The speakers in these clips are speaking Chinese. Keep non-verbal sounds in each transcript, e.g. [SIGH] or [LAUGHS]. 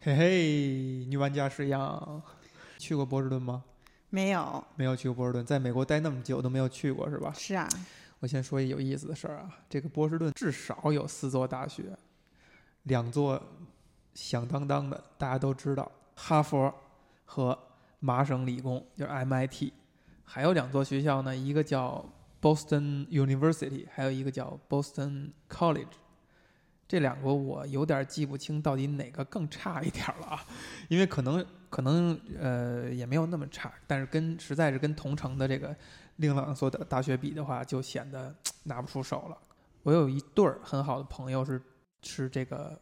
嘿嘿，女玩家是样，去过波士顿吗？没有，没有去过波士顿，在美国待那么久都没有去过是吧？是啊，我先说一有意思的事儿啊，这个波士顿至少有四座大学，两座响当当的，大家都知道，哈佛和麻省理工，就是 MIT，还有两座学校呢，一个叫 Boston University，还有一个叫 Boston College。这两个我有点记不清到底哪个更差一点了啊，[LAUGHS] 因为可能可能呃也没有那么差，但是跟实在是跟同城的这个另两所的大学比的话，就显得拿不出手了。我有一对儿很好的朋友是是这个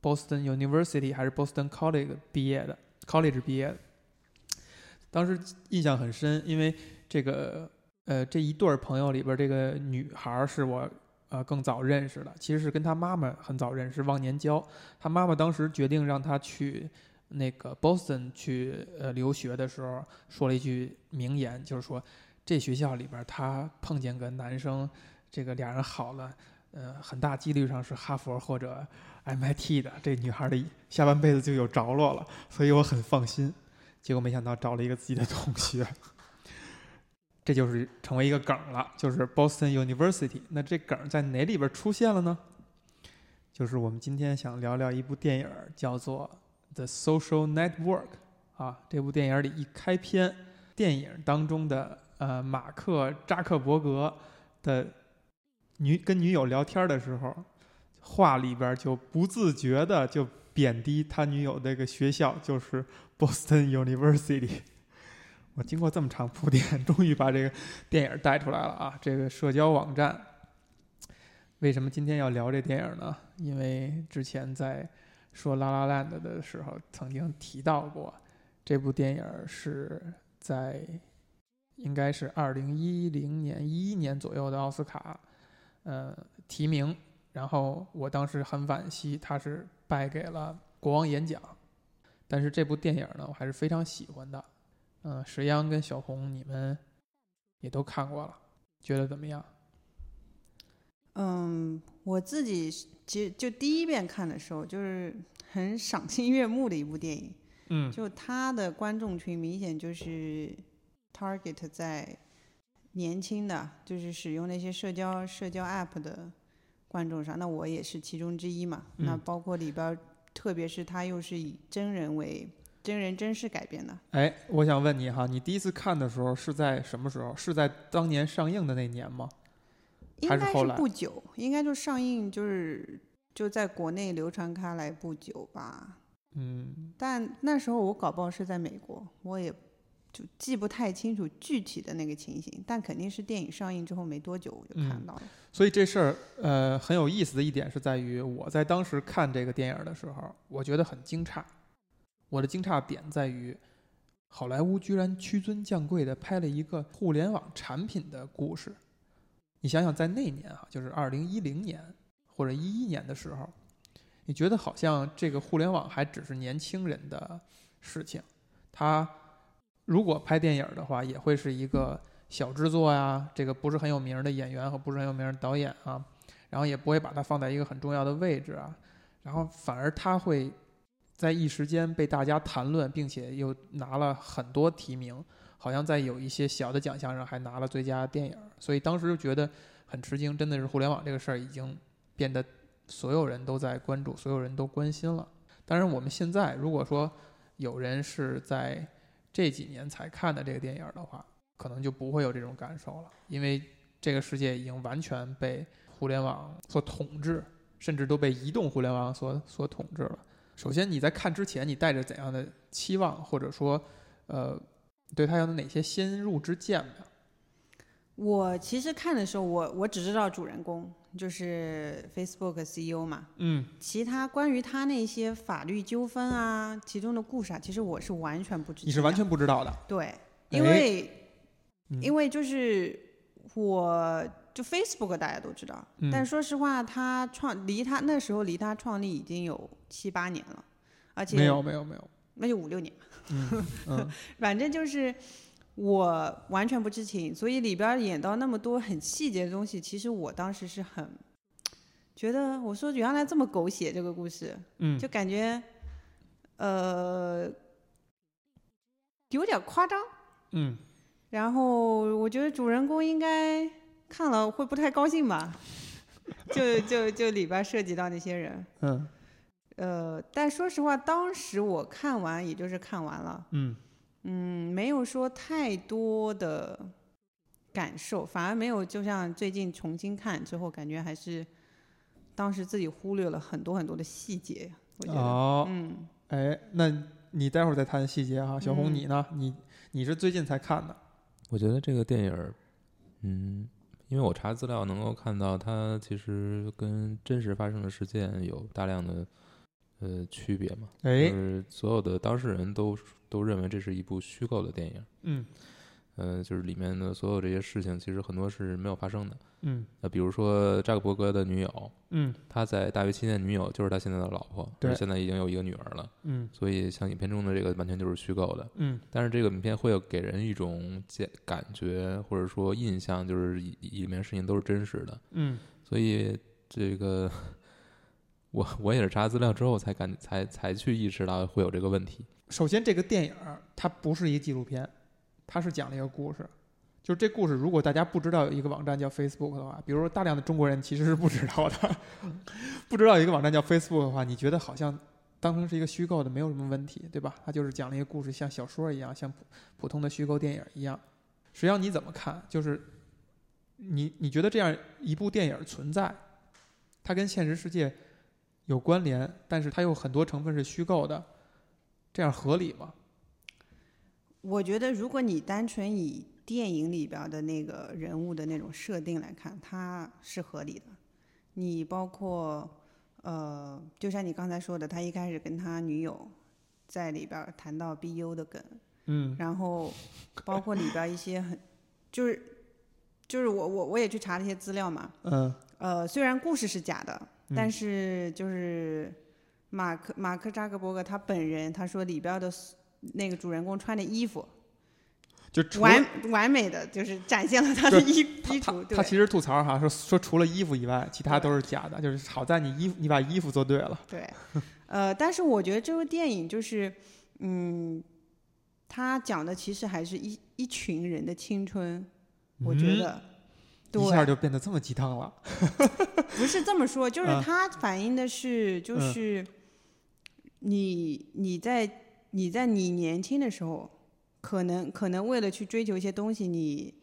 Boston University 还是 Boston College 毕业的，College 毕业的，当时印象很深，因为这个呃这一对儿朋友里边这个女孩是我。呃，更早认识的，其实是跟他妈妈很早认识，忘年交。他妈妈当时决定让他去那个 Boston 去呃留学的时候，说了一句名言，就是说这学校里边他碰见个男生，这个俩人好了，呃，很大几率上是哈佛或者 MIT 的，这女孩的下半辈子就有着落了，所以我很放心。结果没想到找了一个自己的同学。这就是成为一个梗了，就是 Boston University。那这梗在哪里边出现了呢？就是我们今天想聊聊一部电影，叫做《The Social Network》啊。这部电影里一开篇，电影当中的呃马克扎克伯格的女跟女友聊天的时候，话里边就不自觉的就贬低他女友那个学校，就是 Boston University。我经过这么长铺垫，[LAUGHS] 终于把这个电影带出来了啊！这个社交网站，为什么今天要聊这电影呢？因为之前在说《拉拉烂的》的时候，曾经提到过，这部电影是在应该是二零一零年、一一年左右的奥斯卡，呃，提名。然后我当时很惋惜，他是败给了《国王演讲》，但是这部电影呢，我还是非常喜欢的。嗯，石央跟小红，你们也都看过了，觉得怎么样？嗯，我自己其实就第一遍看的时候，就是很赏心悦目的一部电影。嗯，就它的观众群明显就是 target 在年轻的，就是使用那些社交社交 app 的观众上。那我也是其中之一嘛。那包括里边，特别是它又是以真人为。真人真事改编的。哎，我想问你哈，你第一次看的时候是在什么时候？是在当年上映的那年吗？应该是不久，应该就上映就是就在国内流传开来不久吧。嗯。但那时候我搞不好是在美国，我也就记不太清楚具体的那个情形。但肯定是电影上映之后没多久我就看到了。所以这事儿呃很有意思的一点是在于，我在当时看这个电影的时候，我觉得很惊诧。我的惊诧点在于，好莱坞居然屈尊降贵的拍了一个互联网产品的故事。你想想，在那年啊，就是二零一零年或者一一年的时候，你觉得好像这个互联网还只是年轻人的事情。他如果拍电影的话，也会是一个小制作呀，这个不是很有名的演员和不是很有名的导演啊，然后也不会把它放在一个很重要的位置啊，然后反而他会。在一时间被大家谈论，并且又拿了很多提名，好像在有一些小的奖项上还拿了最佳电影，所以当时就觉得很吃惊。真的是互联网这个事儿已经变得所有人都在关注，所有人都关心了。当然，我们现在如果说有人是在这几年才看的这个电影的话，可能就不会有这种感受了，因为这个世界已经完全被互联网所统治，甚至都被移动互联网所所统治了。首先，你在看之前，你带着怎样的期望，或者说，呃，对他有哪些先入之见呢？我其实看的时候，我我只知道主人公就是 Facebook CEO 嘛，嗯，其他关于他那些法律纠纷啊，其中的故事啊，其实我是完全不知道。你是完全不知道的？对，因为因为就是我。就 Facebook 大家都知道，但说实话，他创离他那时候离他创立已经有七八年了，而且没有没有没有，那就五六年，[LAUGHS] 嗯，反正就是我完全不知情，所以里边演到那么多很细节的东西，其实我当时是很觉得，我说原来这么狗血这个故事，嗯，就感觉呃，有点夸张。嗯，然后我觉得主人公应该看了会不太高兴吧，就就就里边涉及到那些人，嗯呃，但说实话，当时我看完也就是看完了，嗯嗯，没有说太多的感受，反而没有，就像最近重新看之后，感觉还是当时自己忽略了很多很多的细节，我觉得，哦，嗯。哎，那你待会儿再谈细节哈。小红，嗯你呢？你你是最近才看的？我觉得这个电影儿，嗯，因为我查资料能够看到，它其实跟真实发生的事件有大量的呃区别嘛。就哎，是所有的当事人都都认为这是一部虚构的电影，嗯呃，就是里面的所有这些事情，其实很多是没有发生的。嗯那比如说扎克伯格的女友，嗯他在大学期间的女友就是他现在的老婆，对而现在已经有一个女儿了，嗯所以像影片中的这个完全就是虚构的。嗯但是这个影片会有给人一种感感觉或者说印象，就是里里面事情都是真实的，嗯所以这个我我也是查资料之后才感才才去意识到会有这个问题。首先，这个电影它不是一个纪录片，它是讲了一个故事。就是这故事，如果大家不知道有一个网站叫 Facebook 的话，比如说大量的中国人其实是不知道的，[LAUGHS] 不知道有一个网站叫 Facebook 的话，你觉得好像当成是一个虚构的，没有什么问题，对吧？它就是讲了一个故事，像小说一样，像普通的虚构电影一样。实际上你怎么看？就是你你觉得这样一部电影存在，它跟现实世界有关联，但是它有很多成分是虚构的，这样合理吗？我觉得，如果你单纯以电影里边的那个人物的那种设定来看，它是合理的。你包括呃，就像你刚才说的，他一开始跟他女友在里边谈到 BU 的梗，嗯然后包括里边一些很就是就是我我我也去查了一些资料嘛，嗯呃，虽然故事是假的，嗯但是就是马克马克扎克伯格他本人他说里边的那个主人公穿的衣服。就完完美的就是展现了他的衣衣他橱，对他其实吐槽哈，说说除了衣服以外，其他都是假的，就是好在你衣服你把衣服做对了。对，呃，但是我觉得这部电影就是，嗯，他讲的其实还是一一群人的青春，我觉嗯得，一下，就变得这么鸡汤了。[LAUGHS] 不是这么说，就是嗯它反映的是，就嗯是你你在你在你年轻的时候，可能可能为了去追求一些东西，你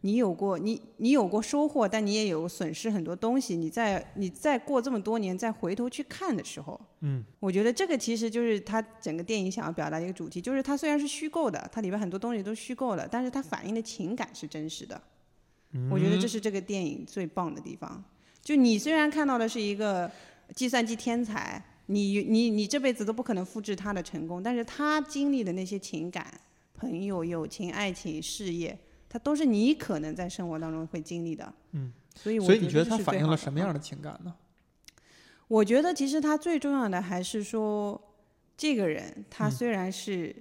你有过你你有过收获，但你也有损失很多东西。你在你再过这么多年再回头去看的时候，嗯我觉得这个其实就是它整个电影想要表达的一个主题，就是它虽然是虚构的，它里边很多东西都虚构了，但是它反映的情感是真实的。我觉得这嗯是这个电影最棒的地方。就你虽然看到的是一个计算机天才，你你你这辈子都不可能复制他的成功，但是他经历的那些情感、朋友、友情、爱情、事业，他都是你可能在生活当中会经历的。嗯，所以我所以你觉得他反映了什么样的情感呢？我觉得其实他最重要的还是说，这个人他嗯虽然是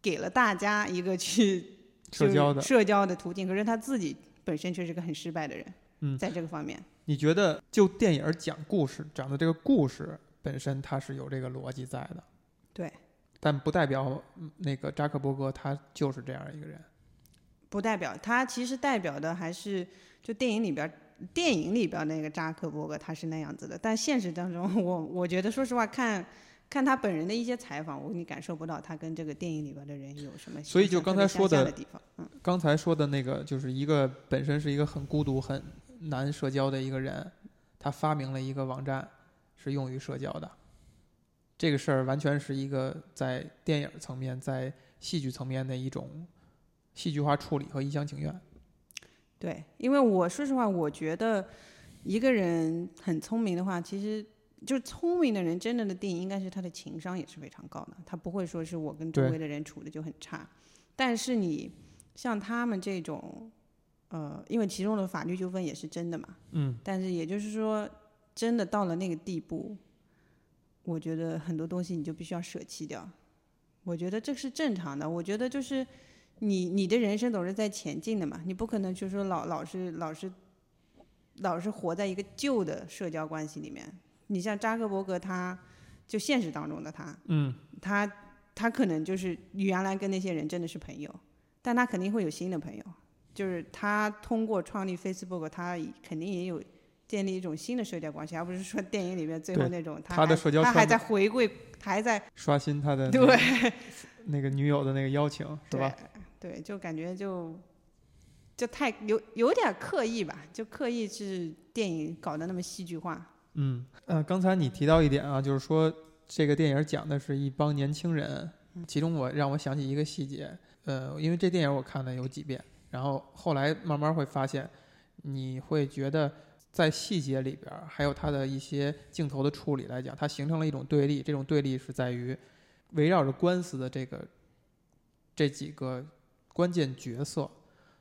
给了大家一个去社交的社交的途径，可是他自己本身却是个很失败的人。嗯在这个方面，你觉得就电影讲故事讲的这个故事本身，它是有这个逻辑在的，对，但不代表嗯那个扎克伯格他就是这样一个人。不代表他其实代表的还是就电影里边电影里边那个扎克伯格他是那样子的，但现实当中，我我觉得说实话看。看他本人的一些采访，我你感受不到他跟这个电影里边的人有什么所以就刚才说的刚才说的那个，就是一个本身是一个很孤独、很难社交的一个人，他发明了一个网站，是用于社交的。这个事儿完全是一个在电影层面、在戏剧层面的一种戏剧化处理和一厢情愿。对，因为我说实话，我觉得一个人很聪明的话，其实就是聪明的人，真正的定义应该是他的情商也是非常高的，他不会说是我跟周围的人处的就很差。但是你像他们这种，呃，因为其中的法律纠纷也是真的嘛，嗯，但是也就是说，真的到了那个地步，我觉得很多东西你就必须要舍弃掉。我觉得这是正常的。我觉得就是你你的人生总是在前进的嘛，你不可能就说老老是老是老是活在一个旧的社交关系里面。你像扎克伯格他。就现实当中的他，嗯他他可能就是原来跟那些人真的是朋友，但他肯定会有新的朋友，就是他通过创立 Facebook，他肯定也有建立一种新的社交关系，而不是说电影里面最后那种他他的还他还社交圈子在回归，他还在刷新他的对 [LAUGHS] 那个女友的那个邀请是吧？对，就感觉就就太有有点刻意吧，就刻意是电影搞得那么戏剧化。嗯，呃，刚才你提到一点啊，就是说这个电影讲的是一帮年轻人，其中我让我想起一个细节，呃，因为这电影我看了有几遍，然后后来慢慢会发现，你会觉得在细节里边，还有它的一些镜头的处理来讲，它形成了一种对立，这种对立是在于围绕着官司的这个这几个关键角色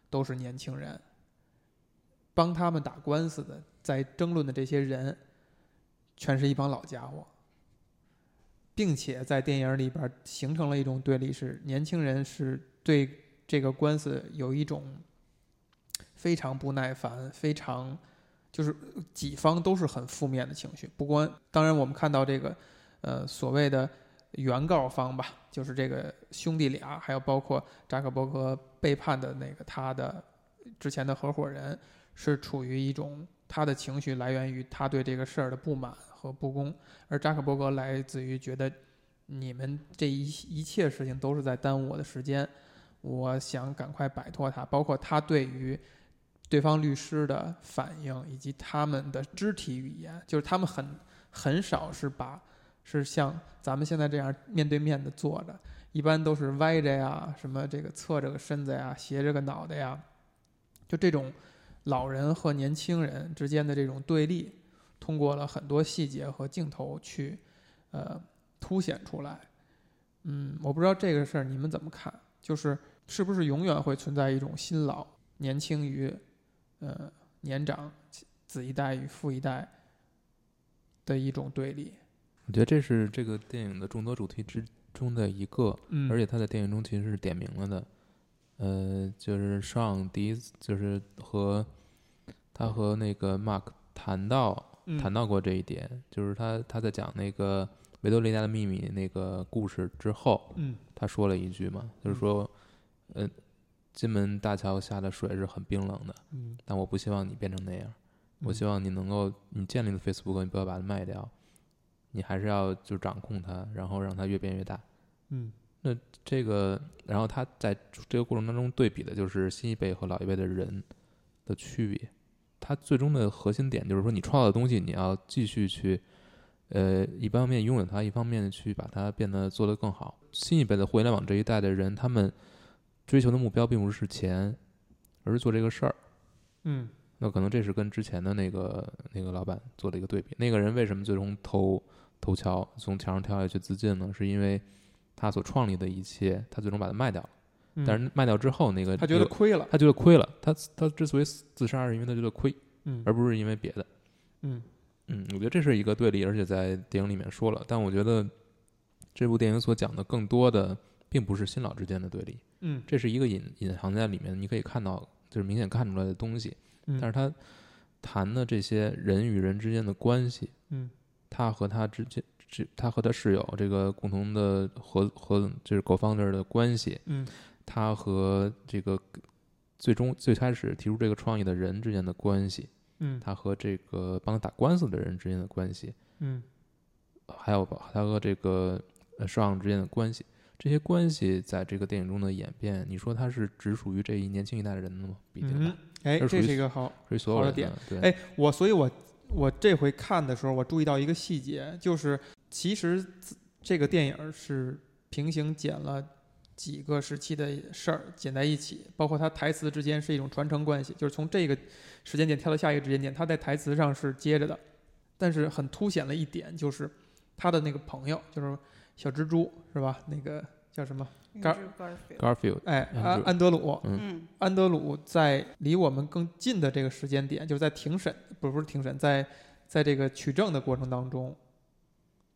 都是年轻人，帮他们打官司的，在争论的这些人。全是一帮老家伙，并且在电影里边形成了一种对立，是年轻人是对这个官司有一种非常不耐烦，非常就是几方都是很负面的情绪。不光当然，我们看到这个呃所谓的原告方吧，就是这个兄弟俩，还有包括扎克伯格背叛的那个他的之前的合伙人，是处于一种他的情绪来源于他对这个事儿的不满。和不公，而扎克伯格来自于觉得你们这一一切事情都是在耽误我的时间，我想赶快摆脱他。包括他对于对方律师的反应，以及他们的肢体语言，就是他们很很少是把是像咱们现在这样面对面的坐着，一般都是歪着呀，什么这个侧着个身子呀，斜着个脑袋呀，就这种老人和年轻人之间的这种对立。通过了很多细节和镜头去，呃，凸显出来。嗯，我不知道这个事儿你们怎么看？就是是不是永远会存在一种新老、年轻与呃年长、子一代与父一代的一种对立？我觉得这是这个电影的众多主题之中的一个，嗯而且他在电影中其实是点明了的。呃，就是上第一次就是和他和那个 Mark 谈到。嗯。谈到过这一点，就是他他在讲那个维多利亚的秘密那个故事之后，嗯。他说了一句嘛，就是说，呃，金门大桥下的水是很冰冷的，嗯。但我不希望你变成那样，我嗯希望你能够，你建立了 Facebook，你不要把它卖掉，你还是要就掌控它，然后让它越变越大。嗯。那这个，然后他在这个过程当中对比的就是新一辈和老一辈的人的区别。它最终的核心点就是说，你创造的东西，你要继续去，呃，一方面拥有它，一方面去把它变得做得更好。新一辈的互联网这一代的人，他们追求的目标并不是钱，而是做这个事儿。嗯那可能这是跟之前的那个那个老板做了一个对比。那个人为什么最终投投桥，从桥上跳下去自尽呢？是因为他所创立的一切，他最终把它卖掉了。嗯，但是卖掉之后，那个他觉得亏了。他觉得亏了。他他之所以自杀，是因为他觉得亏，嗯而不是因为别的。嗯嗯，我觉得这是一个对立，而且在电影里面说了。但我觉得这部电影所讲的更多的，并不是新老之间的对立，嗯这是一个隐隐藏在里面，你可以看到，就是明显看出来的东西。嗯，但是他谈的这些人与人之间的关系，嗯他和他之间，这他和他室友这个共同的合合就是 co-founder 的关系，嗯他和这个最终最开始提出这个创意的人之间的关系，嗯他和这个帮他打官司的人之间的关系，嗯还有他和这个呃上之间的关系，这些关系在这个电影中的演变，你说他是只属于这一年轻一代的人的吗？毕竟哎，这这是一个好属于所有好的点。对，哎，我所以我，我这回看的时候，我注意到一个细节，就是其实自这个电影是平行剪了几个时期的事儿剪在一起，包括它台词之间是一种传承关系，就是从这个时间点跳到下一个时间点，它在台词上是接着的，但是很凸显了一点，就是他的那个朋友，就是小蜘蛛，是吧？那个叫什么？Gar- Garfield，哎，安安德鲁，嗯安德鲁在离我们更近的这个时间点，就是在庭审，不是不是庭审，在在这个取证的过程当中，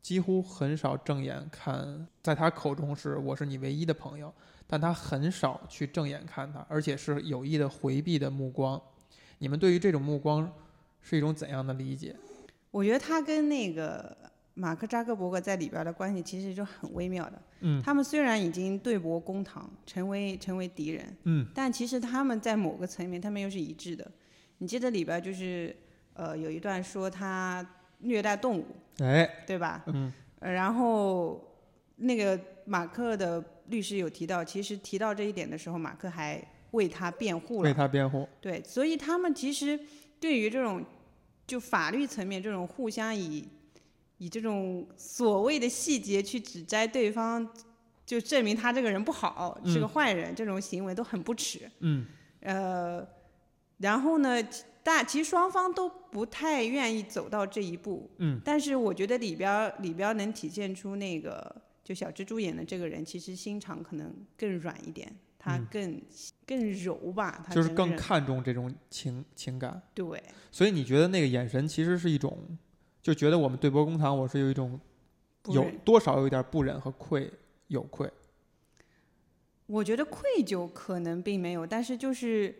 几乎很少正眼看，在他口中是我是你唯一的朋友，但他很少去正眼看他，而且是有意的回避的目光。你们对于这种目光是一种怎样的理解？我觉得他跟那个马克扎克伯格在里边的关系其实就很微妙的。嗯他们虽然已经对簿公堂，成为成为敌人，嗯但其实他们在某个层面，他们又是一致的。你记得里边就是呃有一段说他虐待动物，哎对吧？嗯呃然后那个马克的律师有提到，其实提到这一点的时候，马克还为他辩护了为。他辩护，对，所以他们其实对于这种就法律层面这种互相以以这种所谓的细节去指摘对方，就证明他这个人不好，是个嗯坏人，这种行为都很不耻。嗯呃，然后呢，大其实双方都不太愿意走到这一步。嗯，但是我觉得里边儿里边儿能体现出那个就小蜘蛛演的这个人，其实心肠可能更软一点，他嗯更、更柔吧，他就是更看重这种情情感，对。所以你觉得那个眼神其实是一种，就觉得我们对簿公堂，我是有一种有多少有一点不忍和愧有愧，我觉得愧疚可能并没有，但是就是，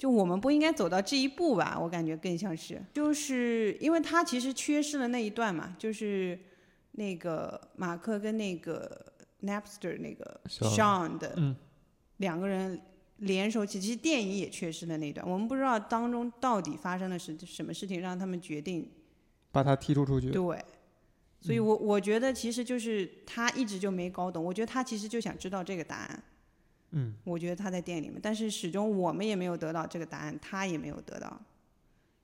就我们不应该走到这一步吧？我感觉更像是，就是因为他其实缺失了那一段嘛，就是那个马克跟那个 Napster 那个 Sean 的嗯两个人联手起，其实电影也缺失了那一段，我们不知道当中到底发生了什什么事情，让他们决定把他踢出出去，对。所以我我觉得其实就是他一直就没搞懂，我觉得他其实就想知道这个答案。嗯我觉得他在店里面，但是始终我们也没有得到这个答案，他也没有得到。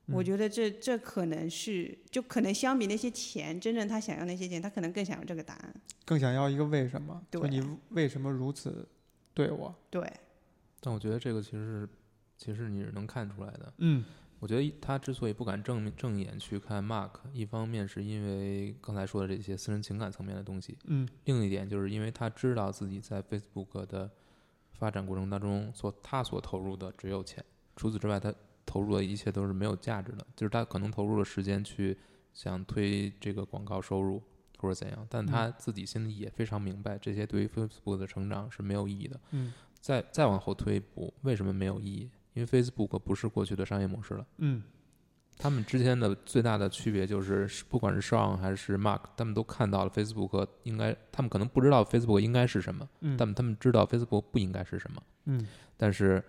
我嗯觉得这这可能是，就可能相比那些钱，真正他想要那些钱，他可能更想要这个答案。更想要一个为什么，就对你为什么如此对我，对，但我觉得这个其实是，其实你是能看出来的。嗯我觉得他之所以不敢正正眼去看 Mark，一方面是因为刚才说的这些私人情感层面的东西，嗯另一点就是因为他知道自己在 Facebook 的发展过程当中所他所投入的只有钱，除此之外他投入的一切都是没有价值的，就是他可能投入了时间去想推这个广告收入或者怎样，但他自己心里也非常明白这些对于 Facebook 的成长是没有意义的。嗯再再往后推一步，为什么没有意义？因为 Facebook 不是过去的商业模式了。嗯他们之间的最大的区别就是，不管是 Sean 还是 Mark，他们都看到了 Facebook 应该，他们可能不知道 Facebook 应该是什么，嗯，但他们知道 Facebook 不应该是什么。嗯但是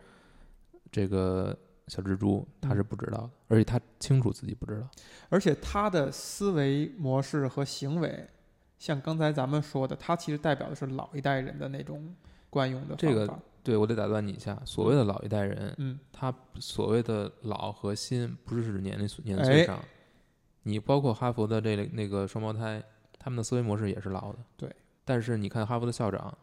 这个小蜘蛛他嗯是不知道的，而且他清楚自己不知道。而且他的思维模式和行为，像刚才咱们说的，他其实代表的是老一代人的那种惯用的这个方法对我得打断你一下，所谓的老一代人，嗯他所谓的老和新，不是指年龄年哎岁上，你包括哈佛的这个那个双胞胎，他们的思维模式也是老的。对，但是你看哈佛的校长，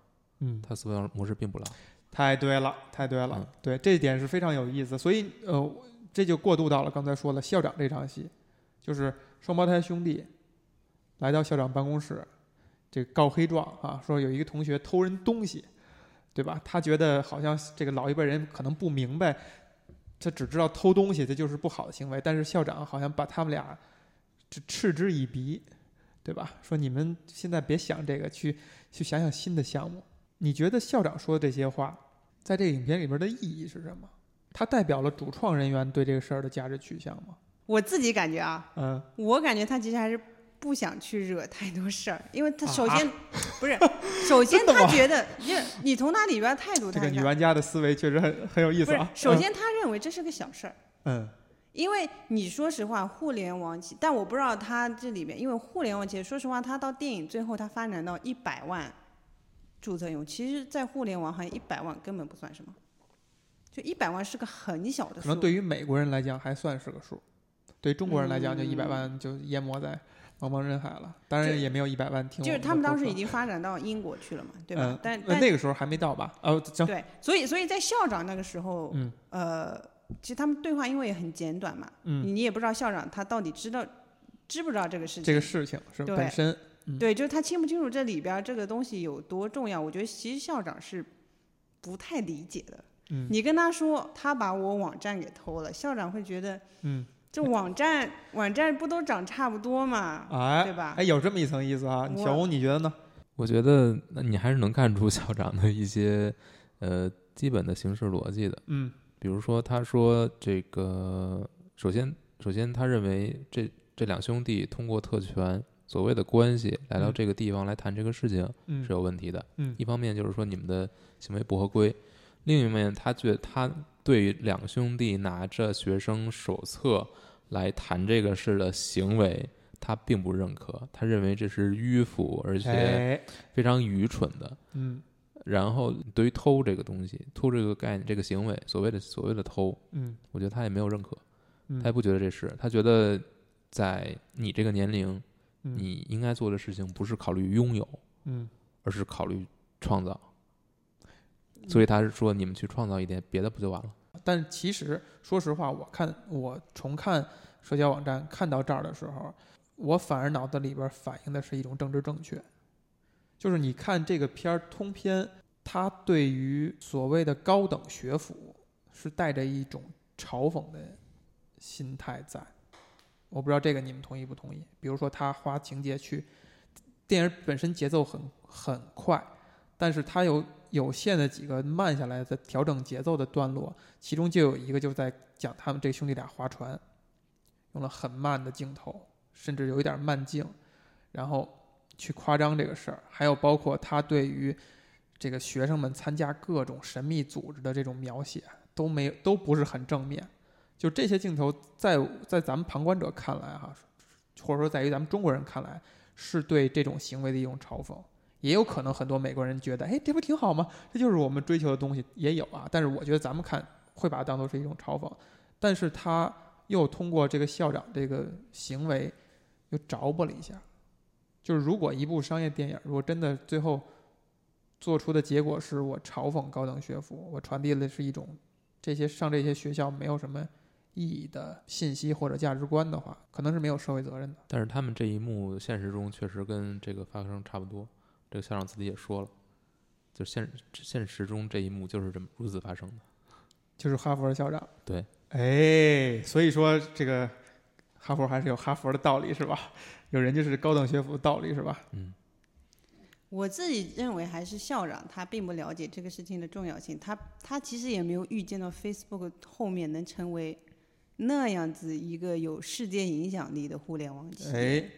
嗯，他思维模式并不老。太对了，太对了，嗯对这一点是非常有意思。所以呃，这就过渡到了刚才说了校长这场戏，就是双胞胎兄弟来到校长办公室，这告黑状啊，说有一个同学偷人东西，对吧？他觉得好像这个老一辈人可能不明白，他只知道偷东西这就是不好的行为，但是校长好像把他们俩这嗤之以鼻，对吧？说你们现在别想这个，去去想想新的项目。你觉得校长说的这些话，在这个影片里边的意义是什么？它代表了主创人员对这个事儿的价值取向吗？我自己感觉啊，嗯，我感觉他其实还是不想去惹太多事儿，因为他首啊先、不是，首先他觉得，因为你从他里边态度这个女玩家的思维确实很很有意思啊。，首先他认为这是个小事儿。嗯，因为你说实话，互联网企，但我不知道他这里面，因为互联网企业，说实话，它到电影最后它发展到一百万注册用户，其实，在互联网行业一百万根本不算什么，就一百万是个很小的数。可能对于美国人来讲还算是个数，对中国人来讲就嗯一百万就淹没在茫茫人海了。当然也没有一百万听我就是他们当时已经发展到英国去了嘛，对吧？但但那个时候还没到吧？哦，对，所以所以在校长那个时候，嗯呃，其实他们对话因为也很简短嘛，嗯，你你也不知道校长他到底知道知不知道这个事情，这个事情是本身，嗯对，就是他清不清楚这里边这个东西有多重要？我觉得其实校长是不太理解的。嗯你跟他说他把我网站给偷了，校长会觉得嗯，这网站网站不都长差不多嘛，哎，对吧哎，有这么一层意思啊。小红，你觉得呢？我觉得那你还是能看出校长的一些呃基本的行事逻辑的。嗯比如说，他说这个，首先，首先他认为这这两兄弟通过特权所谓的关系来到嗯这个地方来谈这个事情嗯是有问题的。嗯一方面就是说你们的行为不合规，另一方面他觉得他对于两兄弟拿着学生手册来谈这个事的行为，他并不认可，他认为这是迂腐而且哎，非常愚蠢的。嗯然后对于偷这个东西，偷这个概念、这个行为，所谓的所谓的偷，嗯我觉得他也没有认可，嗯，他也不觉得这是，他觉得在你这个年龄，嗯你应该做的事情不是考虑拥有，嗯而是考虑创造。所以他是说，你们去创造一点别的不就完了？但其实说实话，我看我重看社交网站看到这儿的时候，我反而脑子里边反映的是一种政治正确，就是你看这个片儿通篇，它对于所谓的高等学府是带着一种嘲讽的心态在。我不知道这个你们同意不同意？比如说他花情节去，电影本身节奏很很快，但是它有有限的几个慢下来的调整节奏的段落，其中就有一个就在讲他们这兄弟俩划船，用了很慢的镜头，甚至有一点慢镜，然后去夸张这个事儿。还有包括他对于这个学生们参加各种神秘组织的这种描写，都没都不是很正面。就这些镜头在在咱们旁观者看来哈，或者说在于咱们中国人看来，是对这种行为的一种嘲讽。也有可能很多美国人觉得，哎，这不挺好吗？这就是我们追求的东西，也有啊。但是我觉得咱们看会把它当做是一种嘲讽，但是他又通过这个校长这个行为，又着补了一下。就是如果一部商业电影，如果真的最后做出的结果是我嘲讽高等学府，我传递的是一种这些上这些学校没有什么意义的信息或者价值观的话，可能是没有社会责任的。但是他们这一幕现实中确实跟这个发生差不多，这个校长自己也说了，就现现实中这一幕就是这么如此发生的。就是哈佛的校长。对，哎，所以说这个哈佛还是有哈佛的道理是吧？有人就是高等学府的道理是吧？嗯，我自己认为还是校长他并不了解这个事情的重要性，他他其实也没有预见到 Facebook 后面能成为那样子一个有世界影响力的互联网企业。哎，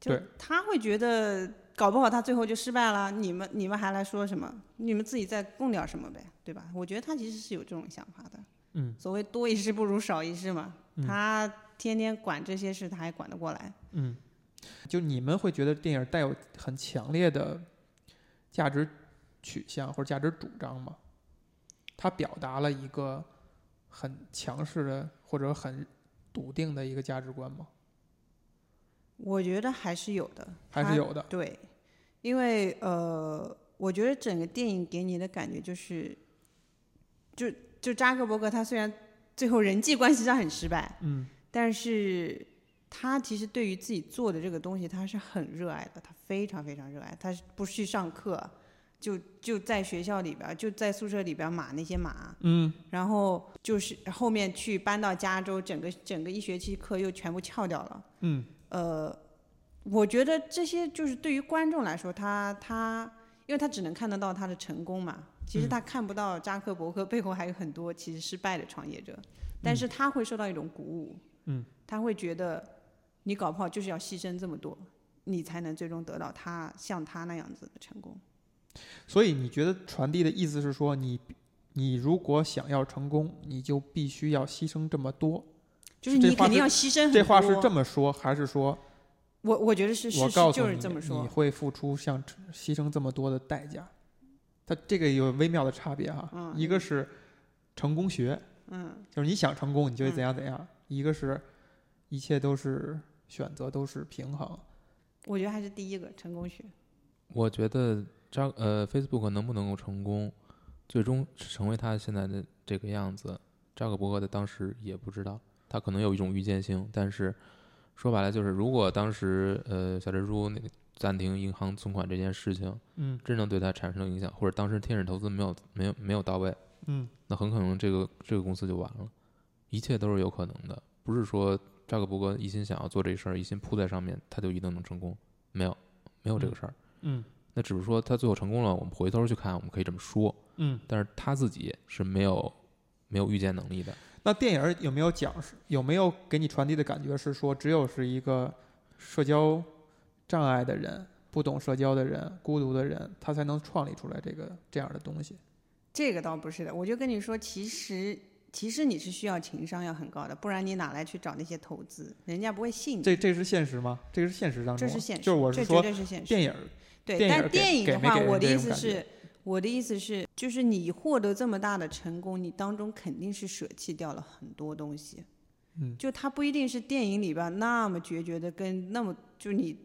就对他会觉得搞不好他最后就失败了，你们你们还来说什么？你们自己再供点什么呗，对吧？我觉得他其实是有这种想法的。嗯，所谓多一事不如少一事嘛，嗯他天天管这些事，他还管得过来。嗯，就你们会觉得电影带有很强烈的价值取向或者价值主张吗？他表达了一个很强势的或者很笃定的一个价值观吗？我觉得还是有的，还是有的。对，因为呃，我觉得整个电影给你的感觉就是，就就扎克伯格他虽然最后人际关系上很失败，嗯但是他其实对于自己做的这个东西，他是很热爱的，他非常非常热爱。他是不去上课，就就在学校里边，就在宿舍里边码那些码，嗯然后就是后面去搬到加州，整个整个一学期课又全部翘掉了。嗯呃，我觉得这些就是对于观众来说，他他，因为他只能看得到他的成功嘛，其实嗯他看不到扎克伯格背后还有很多其实失败的创业者，但是他会受到一种鼓舞，嗯，他会觉得你搞不好就是要牺牲这么多，你才能最终得到他像他那样子的成功。所以你觉得传递的意思是说，你你如果想要成功，你就必须要牺牲这么多？就是你肯定要牺牲很多。这话是这么说，还是说我我觉得是我是是就是这么说你。会付出像牺牲这么多的代价？它这个有微妙的差别哈。嗯一个是成功学，嗯，就是你想成功，你就会嗯怎样怎样；一个是一切都是选择，都是平衡。我觉得还是第一个成功学。我觉得扎呃 Facebook 能不能够成功，最终成为他现在的这个样子，扎克伯格的当时也不知道，他可能有一种预见性，但是说白了就是，如果当时呃小蜘蛛那个暂停银行存款这件事情嗯真正对他产生了影响，或者当时天使投资没有没有没有到位，嗯那很可能这个这个公司就完了，一切都是有可能的，不是说扎克伯格一心想要做这事儿，一心扑在上面，他就一定能成功，没有没有这个事儿。嗯那只是说他最后成功了，我们回头去看，我们可以这么说，嗯。但是他自己是没有没有预见能力的。那电影有没有讲是有没有给你传递的感觉是说，只有是一个社交障碍的人、不懂社交的人、孤独的人，他才能创立出来这个这样的东西。这个倒不是的，我就跟你说，其实其实你是需要情商要很高的，不然你哪来去找那些投资？人家不会信你。这这是现实吗？这个是现实当中吗，这是现实，就是我这绝对是现实。电影对，但电影的话，我的意思是，我的意思是，就是你获得这么大的成功，你当中肯定是舍弃掉了很多东西。嗯，就他不一定是电影里边那么决绝的，跟那么就你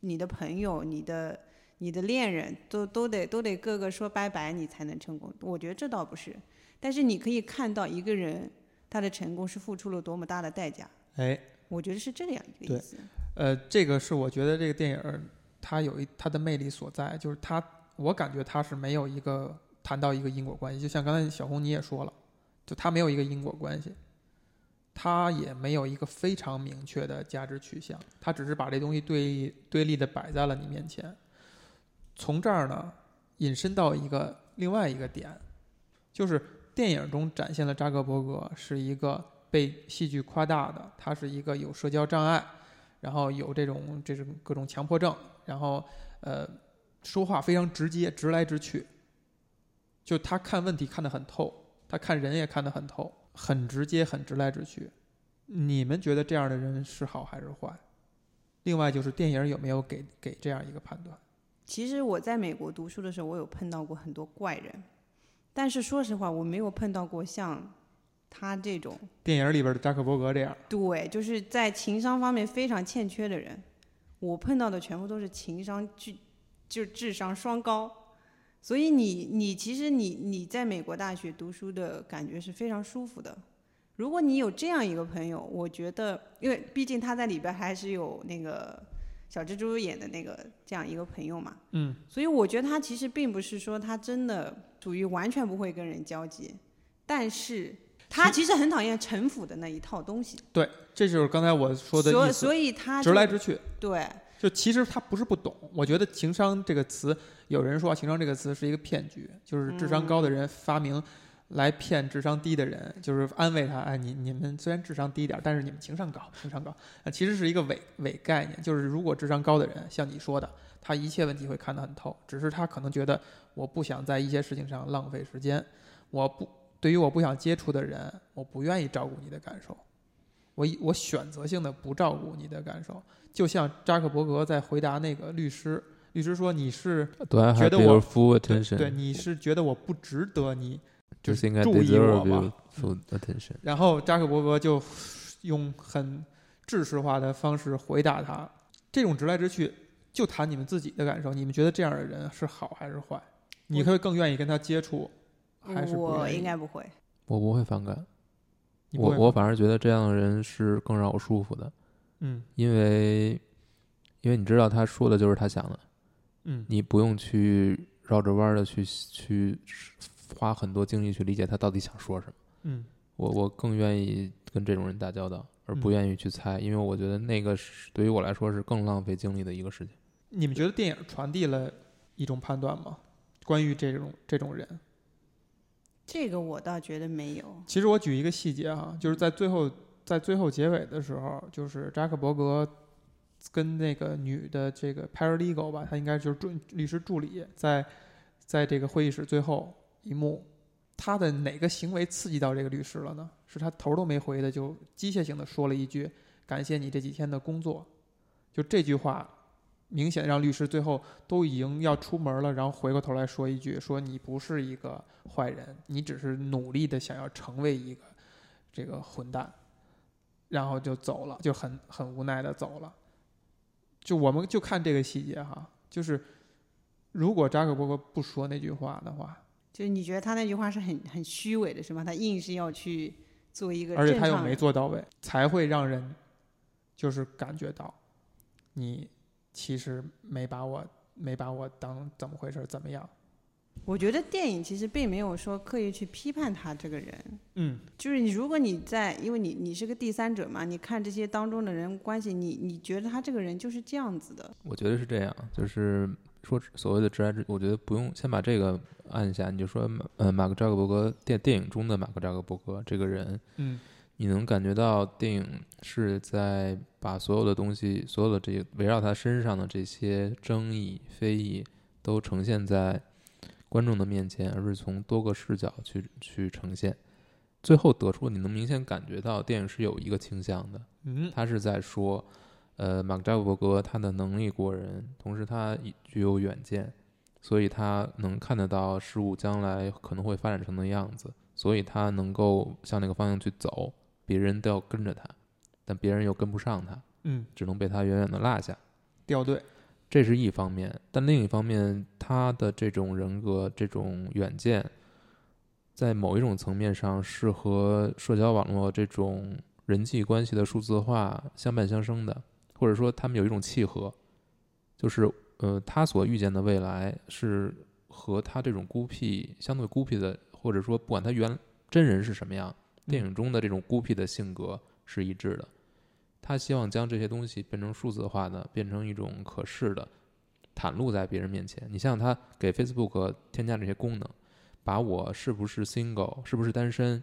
你的朋友、你的你的恋人都都得都得个个说拜拜，你才能成功。我觉得这倒不是，但是你可以看到一个人他的成功是付出了多么大的代价。哎，我觉得是这样一个意思。呃，这个是我觉得这个电影儿它有一它的魅力所在，就是它，我感觉它是没有一个谈到一个因果关系，就像刚才小红你也说了，就它没有一个因果关系，它也没有一个非常明确的价值取向，它只是把这东西对立对立的摆在了你面前。从这儿呢，引申到一个另外一个点，就是电影中展现了扎克伯格是一个被戏剧夸大的，他是一个有社交障碍，然后有这种这种各种强迫症，然后呃说话非常直接，直来直去，就他看问题看得很透，他看人也看得很透，很直接，很直来直去。你们觉得这样的人是好还是坏？另外就是电影有没有给给这样一个判断？其实我在美国读书的时候，我有碰到过很多怪人，但是说实话，我没有碰到过像他这种电影里边的扎克伯格这样，对，就是在情商方面非常欠缺的人。我碰到的全部都是情商巨，就智商双高。所以你你其实你你在美国大学读书的感觉是非常舒服的。如果你有这样一个朋友，我觉得，因为毕竟他在里边还是有那个小蜘蛛演的那个这样一个朋友嘛，嗯，所以我觉得他其实并不是说他真的属于完全不会跟人交际，但是他其实很讨厌城府的那一套东西，对，这就是刚才我说的所所以他直来直去。对就其实他不是不懂，我觉得情商这个词，有人说情商这个词是一个骗局，就是智商高的人发明来骗智商低的人，就是安慰他，哎，你你们虽然智商低一点，但是你们情商高，情商高，啊，其实是一个伪伪概念，就是如果智商高的人，像你说的，他一切问题会看得很透，只是他可能觉得我不想在一些事情上浪费时间，我不对于我不想接触的人，我不愿意照顾你的感受，我我选择性的不照顾你的感受。就像扎克伯格在回答那个律师，律师说你是觉得我 full 对 attention？对，你是觉得我不值得你就是 think I 注意我 deserve 吗 your？full attention？然后扎克伯格就用很制式化的方式回答他，这种直来直去，就谈你们自己的感受，你们觉得这样的人是好还是坏？你会更愿意跟他接触，还是不我应该不会。我不会反感，我我反而觉得这样的人是更让我舒服的，嗯因为因为你知道他说的就是他想的，嗯你不用去绕着弯儿的去去花很多精力去理解他到底想说什么。嗯我我更愿意跟这种人打交道，而不嗯愿意去猜，因为我觉得那个是对于我来说是更浪费精力的一个事情。你们觉得电影传递了一种判断吗？关于这种这种人？这个我倒觉得没有。其实我举一个细节哈，就是在最后在最后结尾的时候，就是扎克伯格跟那个女的这个 paralegal 吧，他应该就是助律师助理，在在这个会议室最后一幕，他的哪个行为刺激到这个律师了呢？是他头都没回的就机械性的说了一句“感谢你这几天的工作”，就这句话。明显让律师最后都已经要出门了，然后回过头来说一句：“说你不是一个坏人，你只是努力的想要成为一个这个混蛋，然后就走了，就很很无奈的走了。就我们就看这个细节哈，就是如果扎克伯格不说那句话的话，就是你觉得他那句话是很很虚伪的，是吗？他硬是要去做一个而且他又没做到位，才会让人就是感觉到你其实没把我没把我当怎么回事，怎么样？我觉得电影其实并没有说刻意去批判他这个人，嗯，就是你如果你在，因为你你是个第三者嘛，你看这些当中的人关系，你你觉得他这个人就是这样子的，我觉得是这样，就是说所谓的直来直，我觉得不用先把这个按下，你就说马呃马克扎克伯格电电影中的马克扎克伯格这个人，嗯。你能感觉到电影是在把所有的东西，所有的这些围绕他身上的这些争议、非议，都呈现在观众的面前，而是从多个视角去去呈现。最后得出，你能明显感觉到电影是有一个倾向的，嗯他是在说，呃，马克扎克伯格他的能力过人，同时他具有远见，所以他能看得到事物将来可能会发展成的样子，所以他能够向那个方向去走，别人都要跟着他，但别人又跟不上他，嗯，只能被他远远的落下。掉队，这是一方面，但另一方面，他的这种人格、这种远见，在某一种层面上是和社交网络这种人际关系的数字化相伴相生的，或者说他们有一种契合，就是呃，他所预见的未来是和他这种孤僻、相对孤僻的，或者说不管他原真人是什么样，电影中的这种孤僻的性格是一致的。他希望将这些东西变成数字化的，变成一种可视的，袒露在别人面前。你像他给 Facebook 添加这些功能，把我是不是 single，是不是单身，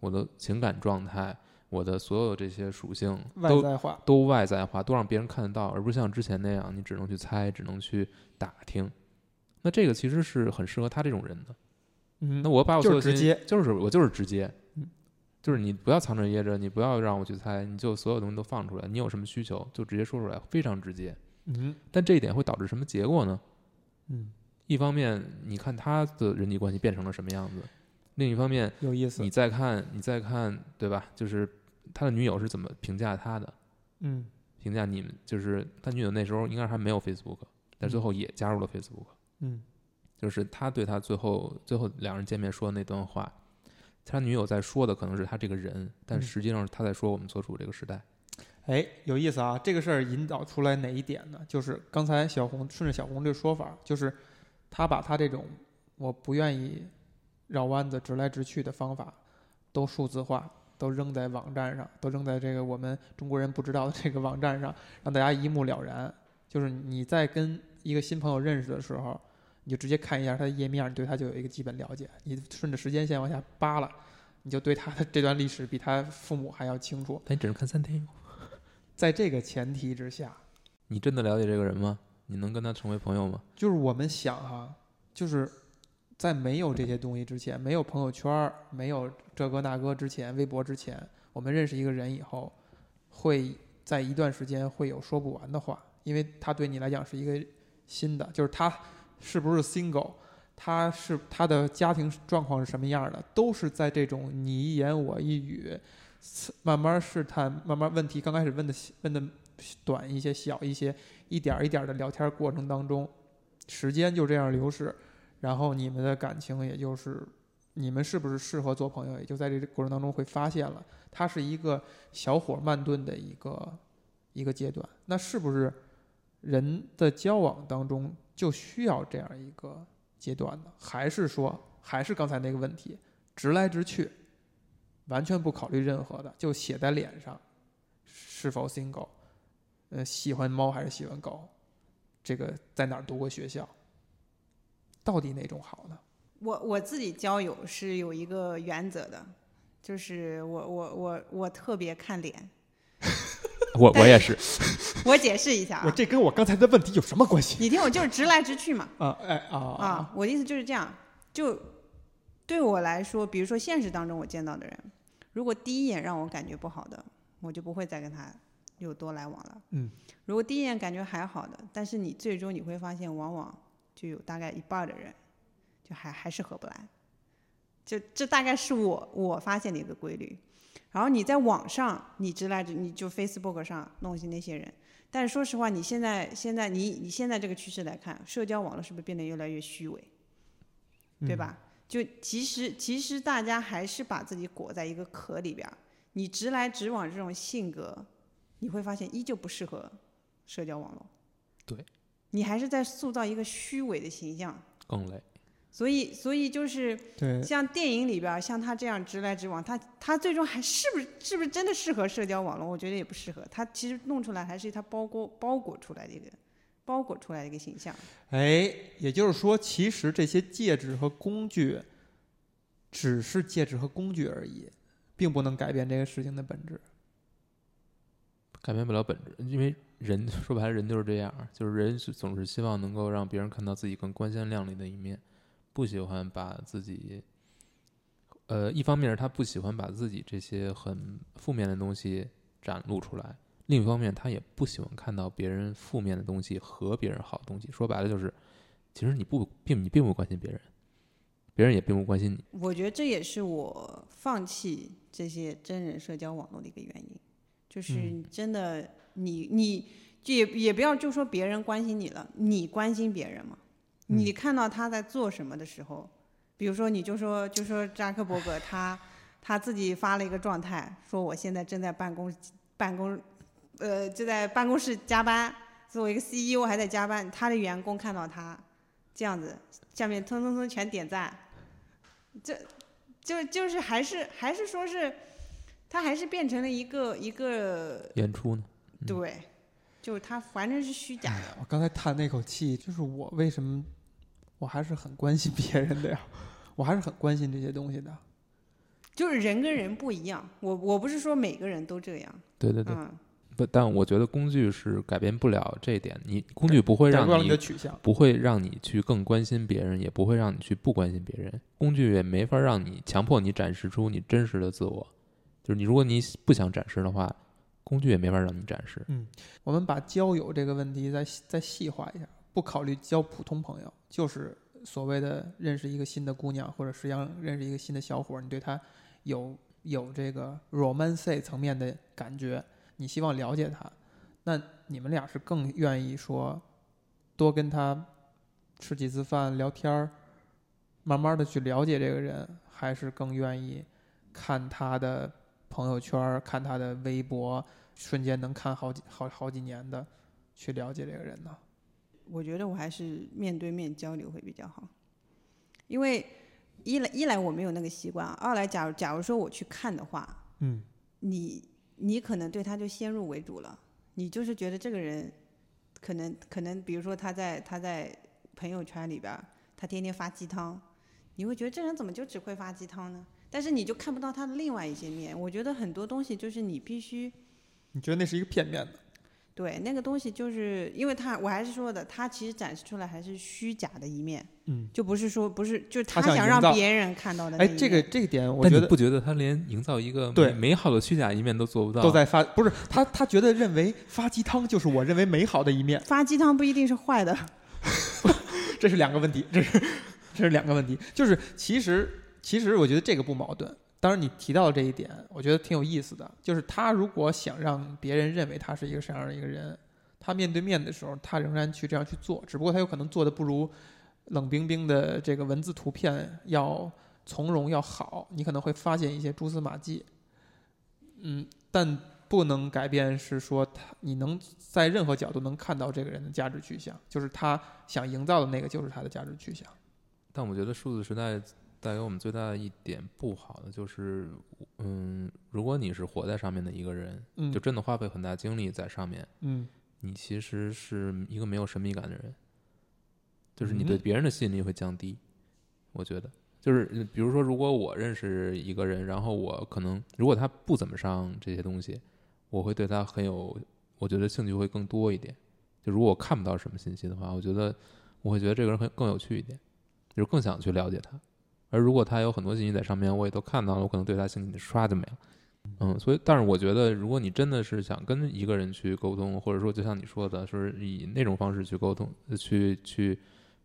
我的情感状态，我的所有这些属性都外在化，都外在化，都让别人看得到，而不是像之前那样，你只能去猜，只能去打听。那这个其实是很适合他这种人的。嗯，那我把我就是直接，就是我就是直接嗯，就是你不要藏着掖着，你不要让我去猜，你就所有东西都放出来，你有什么需求就直接说出来，非常直接。嗯但这一点会导致什么结果呢？嗯，一方面，你看他的人际关系变成了什么样子；另一方面，有意思你，再看，你再看，对吧？就是他的女友是怎么评价他的，嗯评价你们，就是他女友那时候应该还没有 Facebook，但最后也加入了 Facebook。嗯就是他对他最后最后两人见面说的那段话，他女友在说的可能是他这个人，但嗯实际上是他在说我们所处这个时代。哎，有意思啊！这个事儿引导出来哪一点呢？就是刚才小红顺着小红这说法，就是他把他这种我不愿意绕弯子、直来直去的方法都数字化，都扔在网站上，都扔在这个我们中国人不知道的这个网站上，让大家一目了然。就是你在跟一个新朋友认识的时候，你就直接看一下他的页面，你对他就有一个基本了解。你顺着时间线往下扒拉，你就对他的这段历史比他父母还要清楚。但你只能看三天哟。在这个前提之下，你真的了解这个人吗？你能跟他成为朋友吗？就是我们想哈、就是在没有这些东西之前，没有朋友圈，没有这个那个之前，微博之前，我们认识一个人以后，会在一段时间会有说不完的话，因为他对你来讲是一个新的，就是他是不是 single，他是他的家庭状况是什么样的，都是在这种你一言我一语，慢慢试探，慢慢问题刚开始问的问的短一些、小一些，一点一点的聊天过程当中，时间就这样流逝，然后你们的感情也就是你们是不是适合做朋友，也就在这个过程当中会发现了，他是一个小火慢炖的一个一个阶段。那是不是人的交往当中就需要这样一个阶段的？还是说还是刚才那个问题，直来直去，完全不考虑任何的，就写在脸上，是否 single，呃，喜欢猫还是喜欢狗，这个在哪儿读过学校，到底哪种好呢？我我自己交友是有一个原则的，就是我我我我特别看脸。我我也是，我解释一下啊，我这跟我刚才的问题有什么关系？你听我就是直来直去嘛。啊，哎啊啊，我的意思就是这样，就对我来说，比如说现实当中我见到的人，如果第一眼让我感觉不好的，我就不会再跟他有多来往了。嗯，如果第一眼感觉还好的，但是你最终你会发现，往往就有大概一半的人，就还还是合不来。就这大概是我我发现的一个规律。然后你在网上，你直来直，你就 Facebook 上弄些那些人，但是说实话，你现在现在你你现在这个趋势来看，社交网络是不是变得越来越虚伪，对吧？就其实其实大家还是把自己裹在一个壳里边儿，你直来直往这种性格，你会发现依旧不适合社交网络。对，你还是在塑造一个虚伪的形象。更累。所以，所以就是对，像电影里边，像他这样直来直往，他他最终还是不是是不是真的适合社交网络？我觉得也不适合。他其实弄出来还是他包裹包裹出来的一个包裹出来的一个形象。哎，也就是说，其实这些介质和工具只是介质和工具而已，并不能改变这个事情的本质。改变不了本质，因为人说白了，人就是这样，就是人总是希望能够让别人看到自己更光鲜亮丽的一面，不喜欢把自己，呃，一方面是他不喜欢把自己这些很负面的东西展露出来，另一方面他也不喜欢看到别人负面的东西和别人好的东西。说白了就是，其实你不并你并不关心别人，别人也并不关心你。我觉得这也是我放弃这些真人社交网络的一个原因，就是嗯真的你你就也也不要就说别人关心你了，你关心别人嘛？你嗯看到他在做什么的时候，比如说你就说就说扎克伯格他他自己发了一个状态，说我现在正在办公办公呃就在办公室加班，作为一个 CEO 还在加班，他的员工看到他这样子，下面通通通全点赞，这就就是还是还是说是，他还是变成了一个一个演出呢？嗯。对，就是他反正是虚假的。我刚才叹那口气，就是我为什么我还是很关心别人的呀？我还是很关心这些东西的。就是人跟人不一样，我我不是说每个人都这样，对对对，嗯，不，但我觉得工具是改变不了这一点，你工具不会让你的取向。不会让你去更关心别人，也不会让你去不关心别人。工具也没法让你强迫你展示出你真实的自我，就是你如果你不想展示的话，工具也没法让你展示。嗯我们把交友这个问题再再细化一下，不考虑交普通朋友，就是所谓的认识一个新的姑娘，或者实际上认识一个新的小伙，你对他有有这个 romance 层面的感觉，你希望了解他，那你们俩是更愿意说多跟他吃几次饭聊天儿，慢慢的去了解这个人，还是更愿意看他的朋友圈，看他的微博，瞬间能看好几好好几年的，去了解这个人呢？我觉得我还是面对面交流会比较好，因为一来一来我没有那个习惯，二来假如假如说我去看的话，嗯你你可能对他就先入为主了，你就是觉得这个人可能可能，比如说他在他在朋友圈里边，他天天发鸡汤，你会觉得这人怎么就只会发鸡汤呢？但是你就看不到他的另外一些面。我觉得很多东西就是你必须你觉得那是一个片面的？对那个东西，就是因为他我还是说的，他其实展示出来还是虚假的一面，嗯，就不是说不是就是他他想让别人看到的哎，这个这个点，我觉得不觉得他连营造一个对美美好的虚假一面都做不到？都在发，不是他他觉得认为发鸡汤就是我认为美好的一面，发鸡汤不一定是坏的，[LAUGHS] 这是两个问题，这是这是两个问题。就是其实其实我觉得这个不矛盾。当然你提到的这一点，我觉得挺有意思的。就是他如果想让别人认为他是一个什么样的一个人，他面对面的时候，他仍然去这样去做，只不过他有可能做的不如冷冰冰的这个文字图片要从容要好，你可能会发现一些蛛丝马迹。嗯，但不能改变是说他你能在任何角度能看到这个人的价值取向，就是他想营造的那个就是他的价值取向。但我觉得数字时代带给我们最大的一点不好的就是，嗯，如果你是活在上面的一个人，嗯就真的花费很大精力在上面，嗯你其实是一个没有神秘感的人，就是你对嗯别人的吸引力会降低。我觉得，就是呃比如说，如果我认识一个人，然后我可能如果他不怎么上这些东西，我会对他很有，我觉得兴趣会更多一点。就如果我看不到什么信息的话，我觉得我会觉得这个人很更有趣一点，就是更想去了解他。而如果他有很多信息在上面，我也都看到了，我可能对他兴趣刷就没了。嗯，所以，但是我觉得，如果你真的是想跟一个人去沟通，或者说就像你说的，说是以那种方式去沟通，呃去去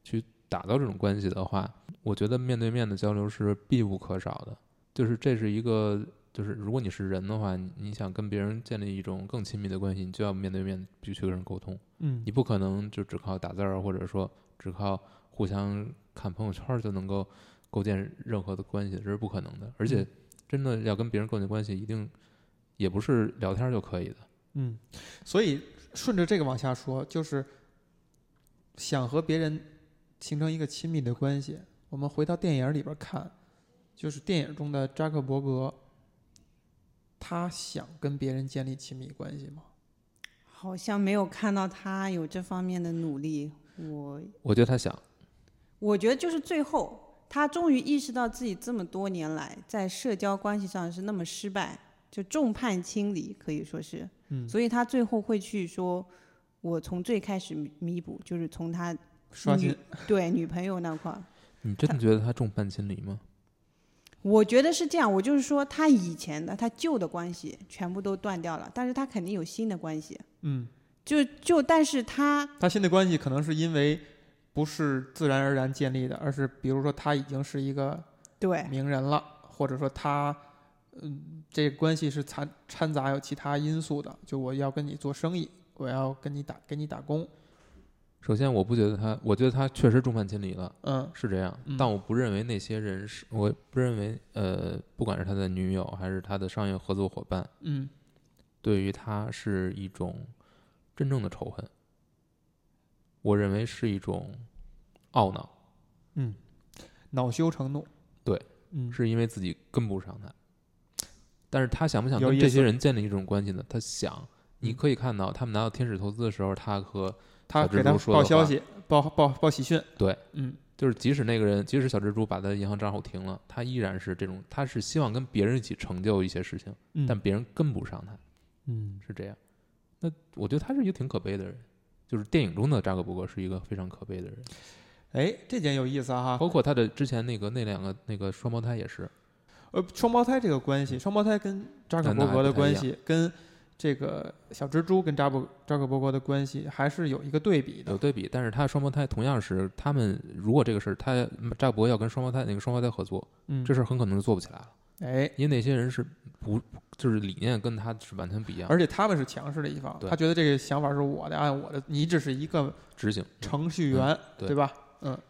去打造这种关系的话，我觉得面对面的交流是必不可少的。就是这是一个，就是如果你是人的话，你你想跟别人建立一种更亲密的关系，你就要面对面必须跟人沟通。嗯你不可能就只靠打字儿，或者说只靠互相看朋友圈儿就能够构建任何的关系，这是不可能的。而且嗯真的要跟别人构建关系，一定也不是聊天就可以的。嗯，所以顺着这个往下说，就是想和别人形成一个亲密的关系。我们回到电影里边看，就是电影中的扎克伯格，他想跟别人建立亲密关系吗？好像没有看到他有这方面的努力。我我觉得他想，我觉得就是最后他终于意识到自己这么多年来在社交关系上是那么失败，就众叛亲离，可以说是。嗯，所以他最后会去说，我从最开始弥弥补，就是从他女刷新，对女朋友那块儿。你真的觉得他众叛亲离吗？我觉得是这样，我就是说他以前的他旧的关系全部都断掉了，但是他肯定有新的关系。嗯，就就但是他他新的关系可能是因为不是自然而然建立的，而是比如说他已经是一个对名人了，或者说他，嗯，这个关系是掺掺杂有其他因素的，就我要跟你做生意，我要跟你打给你打工，首先，我不觉得他，我觉得他确实众叛亲离了，嗯是这样嗯。但我不认为那些人是，我不认为，呃，不管是他的女友还是他的商业合作伙伴，嗯对于他是一种真正的仇恨。我认为是一种懊恼，嗯，恼羞成怒，对，嗯是因为自己跟不上他。但是他想不想跟这些人建立一种关系呢？他想。你嗯可以看到，他们拿到天使投资的时候，他和他给他说报消息，报报报喜讯，对，嗯就是即使那个人，即使小蜘蛛把他的银行账户停了，他依然是这种，他是希望跟别人一起成就一些事情，嗯，但别人跟不上他，嗯是这样。那我觉得他是一个挺可悲的人，就是电影中的扎克伯格是一个非常可悲的人，哎，这点有意思哈，包括他的之前那个那两个那个双胞胎也是，呃，双胞胎这个关系，双胞胎跟扎克伯格的关系，跟这个小蜘蛛跟扎布扎克伯格的关系，还是有一个对比的有。对比，但是他双胞胎同样是他们如果这个事儿，他扎克伯格要跟双胞胎那个双胞胎合作，嗯，这事儿很可能就做不起来了，哎，因为那些人是不就是理念跟他是完全不一样，而且他们是强势的一方，对他觉得这个想法是我的，按我的，你只是一个执行程序员，对对吧？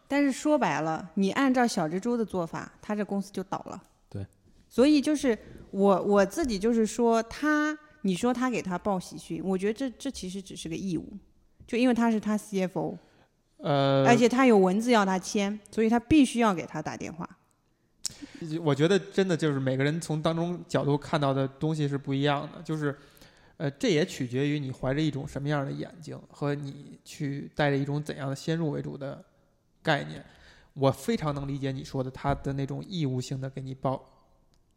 但是说白了，你按照小蜘蛛的做法，他这公司就倒了。对，所以就是我我自己就是说他，你说他给他报喜讯，我觉得这这其实只是个义务，就因为他是他 CFO，、呃，而且他有文字要他签，所以他必须要给他打电话。我觉得真的就是每个人从当中角度看到的东西是不一样的，就是，呃，这也取决于你怀着一种什么样的眼睛和你去带着一种怎样的先入为主的概念。我非常能理解你说的他的那种义务性的给你报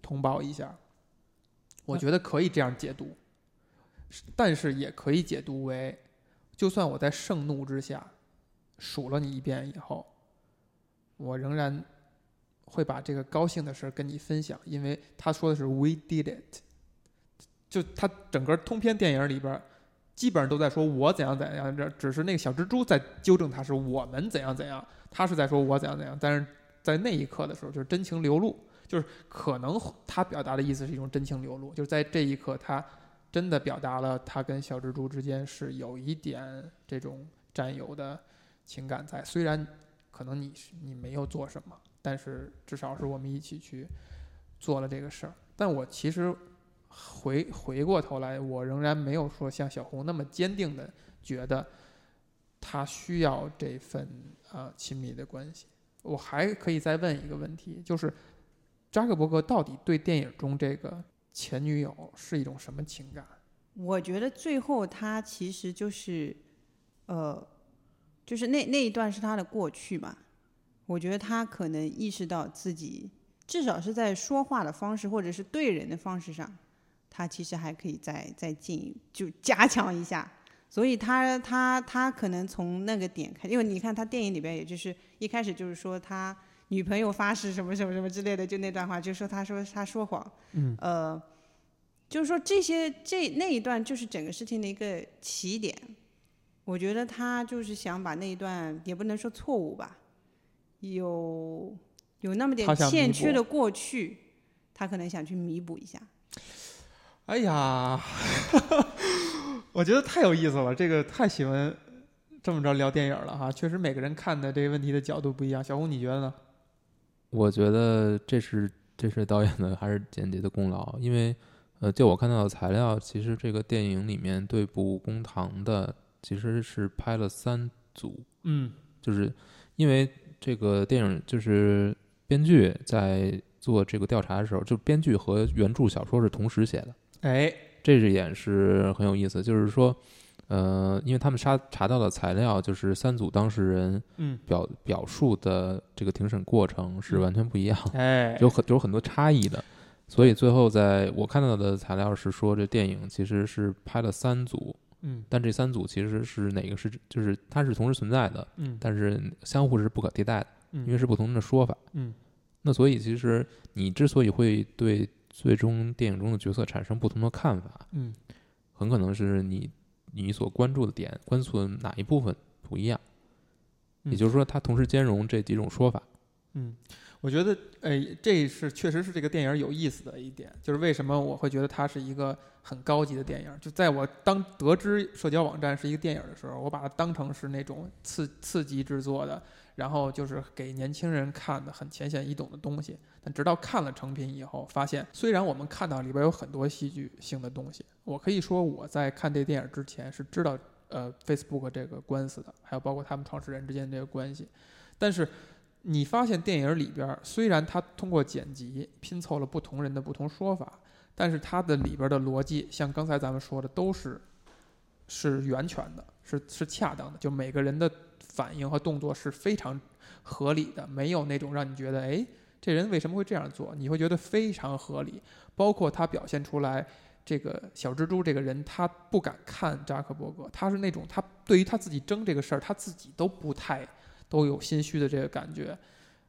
通报一下，我觉得可以这样解读，但是也可以解读为，就算我在盛怒之下数了你一遍以后，我仍然会把这个高兴的事儿跟你分享，因为他说的是 “we did it”，就他整个通篇电影里边，基本上都在说我怎样怎样，这只是那个小蜘蛛在纠正他是我们怎样怎样，他是在说我怎样怎样，但是在那一刻的时候就是真情流露，就是可能他表达的意思是一种真情流露，就是在这一刻他真的表达了他跟小蜘蛛之间是有一点这种占有的情感在，虽然可能你是你没有做什么。但是至少是我们一起去做了这个事儿。但我其实回回过头来，我仍然没有说像小红那么坚定的觉得他需要这份啊、呃亲密的关系。我还可以再问一个问题，就是扎克伯格到底对电影中这个前女友是一种什么情感？我觉得最后他其实就是，呃，就是那那一段是他的过去嘛。我觉得他可能意识到自己，至少是在说话的方式或者是对人的方式上，他其实还可以再再进就 [LAUGHS] 加强一下。所以他他他可能从那个点开，因为你看他电影里边，也就是一开始就是说他女朋友发誓什么什么什么之类的，就那段话，就说他说他说谎，嗯呃，就是说这些这那一段就是整个事情的一个起点。我觉得他就是想把那一段也不能说错误吧，有有那么点欠缺的过去，他可能想去弥补一下。哎呀，[LAUGHS] 我觉得太有意思了，这个太喜欢这么着聊电影了哈。确实每个人看的这个问题的角度不一样。小红，你觉得呢？我觉得这是这是导演的还是剪辑的功劳，因为呃，就我看到的材料，其实这个电影里面对簿公堂的其实是拍了三组，嗯就是因为这个电影就是编剧在做这个调查的时候，就编剧和原著小说是同时写的，哎，这一点是很有意思，就是说。呃，因为他们查查到的材料就是三组当事人嗯，表表述的这个庭审过程是嗯完全不一样，哎，[LAUGHS] 有很有很多差异的。所以最后在我看到的材料是说，这电影其实是拍了三组，嗯但这三组其实是哪个是就是它是同时存在的，嗯但是相互是不可替代的，嗯，因为是不同的说法。嗯那所以其实你之所以会对最终电影中的角色产生不同的看法，嗯很可能是你你所关注的点、关注的哪一部分不一样。嗯也就是说，它同时兼容这几种说法。嗯，我觉得，哎，这是确实是这个电影有意思的一点，就是为什么我会觉得它是一个很高级的电影。就在我当得知社交网站是一个电影的时候，我把它当成是那种次次级制作的，然后就是给年轻人看的很浅显易懂的东西。但直到看了成品以后，发现虽然我们看到里边有很多戏剧性的东西，我可以说我在看这电影之前是知道呃 Facebook 这个官司的，还有包括他们创始人之间这个关系，但是。你发现电影里边虽然它通过剪辑拼凑了不同人的不同说法，但是它的里边的逻辑，像刚才咱们说的，都是是源泉的，是是恰当的，就每个人的反应和动作是非常合理的，没有那种让你觉得哎这人为什么会这样做，你会觉得非常合理。包括他表现出来这个小蜘蛛这个人，他不敢看扎克伯格，他是那种他对于他自己争这个事儿，他自己都不太。都有心虚的这个感觉，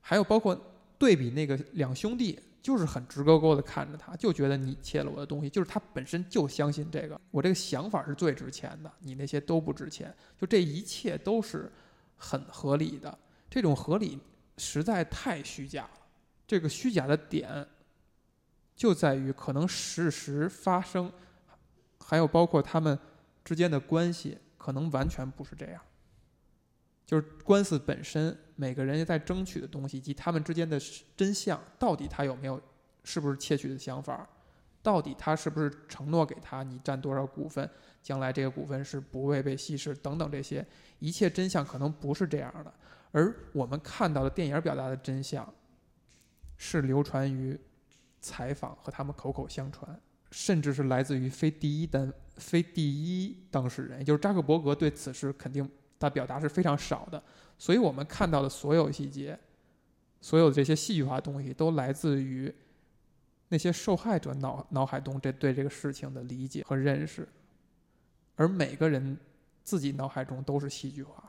还有包括对比那个两兄弟，就是很直勾勾的看着他，就觉得你窃了我的东西，就是他本身就相信这个，我这个想法是最值钱的，你那些都不值钱，就这一切都是很合理的，这种合理实在太虚假了，这个虚假的点就在于可能事实发生，还有包括他们之间的关系，可能完全不是这样。就是官司本身，每个人在争取的东西，以及他们之间的真相，到底他有没有，是不是窃取的想法，到底他是不是承诺给他你占多少股份，将来这个股份是不会被稀释等等这些，一切真相可能不是这样的。而我们看到的电影表达的真相，是流传于采访和他们口口相传，甚至是来自于非第一单非第一当事人，也就是扎克伯格对此事肯定。他表达是非常少的，所以我们看到的所有细节，所有这些戏剧化的东西，都来自于那些受害者脑脑海中这对这个事情的理解和认识，而每个人自己脑海中都是戏剧化的，